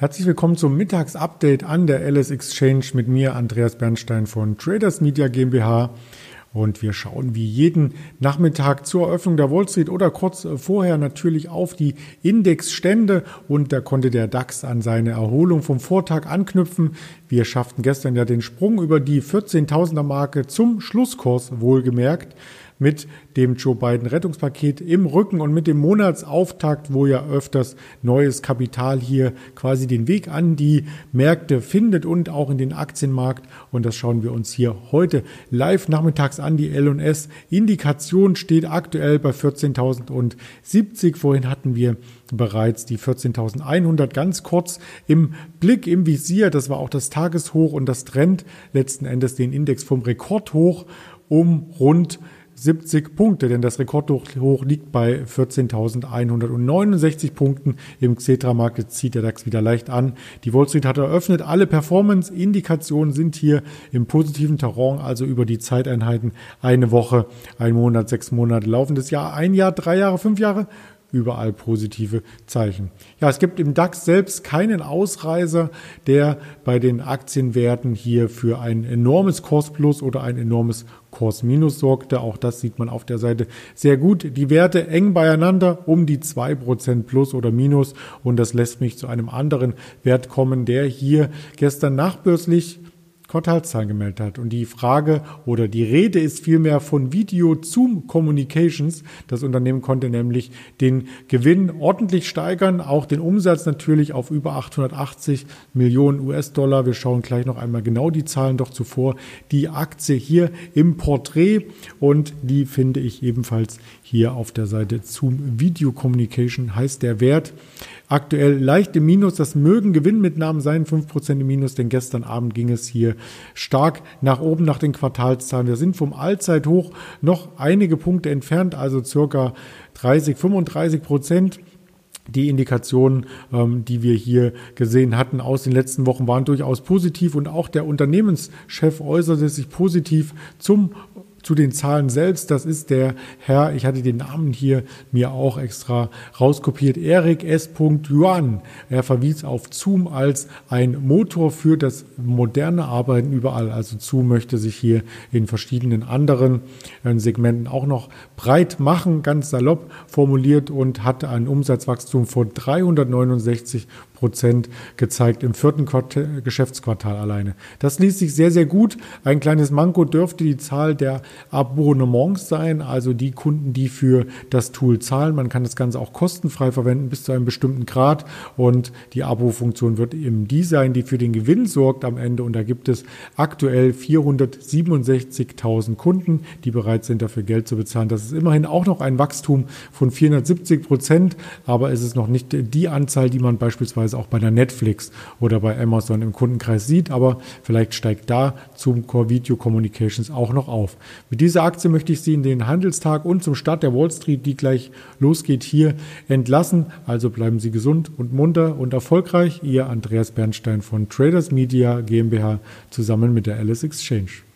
Herzlich willkommen zum Mittagsupdate an der LS Exchange mit mir, Andreas Bernstein von Traders Media GmbH. Und wir schauen wie jeden Nachmittag zur Eröffnung der Wall Street oder kurz vorher natürlich auf die Indexstände. Und da konnte der DAX an seine Erholung vom Vortag anknüpfen. Wir schafften gestern ja den Sprung über die 14.000er Marke zum Schlusskurs wohlgemerkt mit dem Joe Biden Rettungspaket im Rücken und mit dem Monatsauftakt, wo ja öfters neues Kapital hier quasi den Weg an die Märkte findet und auch in den Aktienmarkt. Und das schauen wir uns hier heute live nachmittags an. Die L&S Indikation steht aktuell bei 14.070. Vorhin hatten wir bereits die 14.100 ganz kurz im Blick, im Visier. Das war auch das Tageshoch und das Trend letzten Endes den Index vom Rekordhoch um rund 70 Punkte, denn das Rekordhoch liegt bei 14.169 Punkten. Im Xetra-Markt zieht der DAX wieder leicht an. Die Wall Street hat eröffnet. Alle Performance-Indikationen sind hier im positiven Terrain, also über die Zeiteinheiten eine Woche, ein Monat, sechs Monate, laufendes Jahr, ein Jahr, drei Jahre, fünf Jahre überall positive Zeichen. Ja, es gibt im DAX selbst keinen Ausreißer, der bei den Aktienwerten hier für ein enormes Kursplus oder ein enormes Kursminus sorgte. Auch das sieht man auf der Seite sehr gut. Die Werte eng beieinander um die zwei Prozent plus oder minus. Und das lässt mich zu einem anderen Wert kommen, der hier gestern nachbörslich Quartalszahlen gemeldet hat. Und die Frage oder die Rede ist vielmehr von Video Zoom Communications. Das Unternehmen konnte nämlich den Gewinn ordentlich steigern, auch den Umsatz natürlich auf über 880 Millionen US-Dollar. Wir schauen gleich noch einmal genau die Zahlen doch zuvor. Die Aktie hier im Porträt und die finde ich ebenfalls hier auf der Seite Zoom Video Communication heißt der Wert. Aktuell leicht im Minus, das mögen Gewinnmitnahmen sein, 5% im Minus, denn gestern Abend ging es hier stark nach oben nach den Quartalszahlen. Wir sind vom Allzeithoch noch einige Punkte entfernt, also circa 30, 35 Prozent. Die Indikationen, ähm, die wir hier gesehen hatten aus den letzten Wochen, waren durchaus positiv und auch der Unternehmenschef äußerte sich positiv zum zu den Zahlen selbst, das ist der Herr, ich hatte den Namen hier mir auch extra rauskopiert, Erik S. Yuan. Er verwies auf Zoom als ein Motor für das moderne Arbeiten überall. Also Zoom möchte sich hier in verschiedenen anderen äh, Segmenten auch noch breit machen, ganz salopp formuliert und hatte ein Umsatzwachstum von 369 Prozent gezeigt im vierten Quartal, Geschäftsquartal alleine. Das liest sich sehr, sehr gut. Ein kleines Manko dürfte die Zahl der Abonnements sein, also die Kunden, die für das Tool zahlen. Man kann das Ganze auch kostenfrei verwenden bis zu einem bestimmten Grad und die Abo-Funktion wird eben die sein, die für den Gewinn sorgt am Ende und da gibt es aktuell 467.000 Kunden, die bereit sind, dafür Geld zu bezahlen. Das ist immerhin auch noch ein Wachstum von 470 Prozent, aber es ist noch nicht die Anzahl, die man beispielsweise beispielsweise auch bei der Netflix oder bei Amazon im Kundenkreis sieht, aber vielleicht steigt da zum Core Video Communications auch noch auf. Mit dieser Aktie möchte ich Sie in den Handelstag und zum Start der Wall Street, die gleich losgeht, hier entlassen. Also bleiben Sie gesund und munter und erfolgreich. Ihr Andreas Bernstein von Traders Media GmbH zusammen mit der Alice Exchange.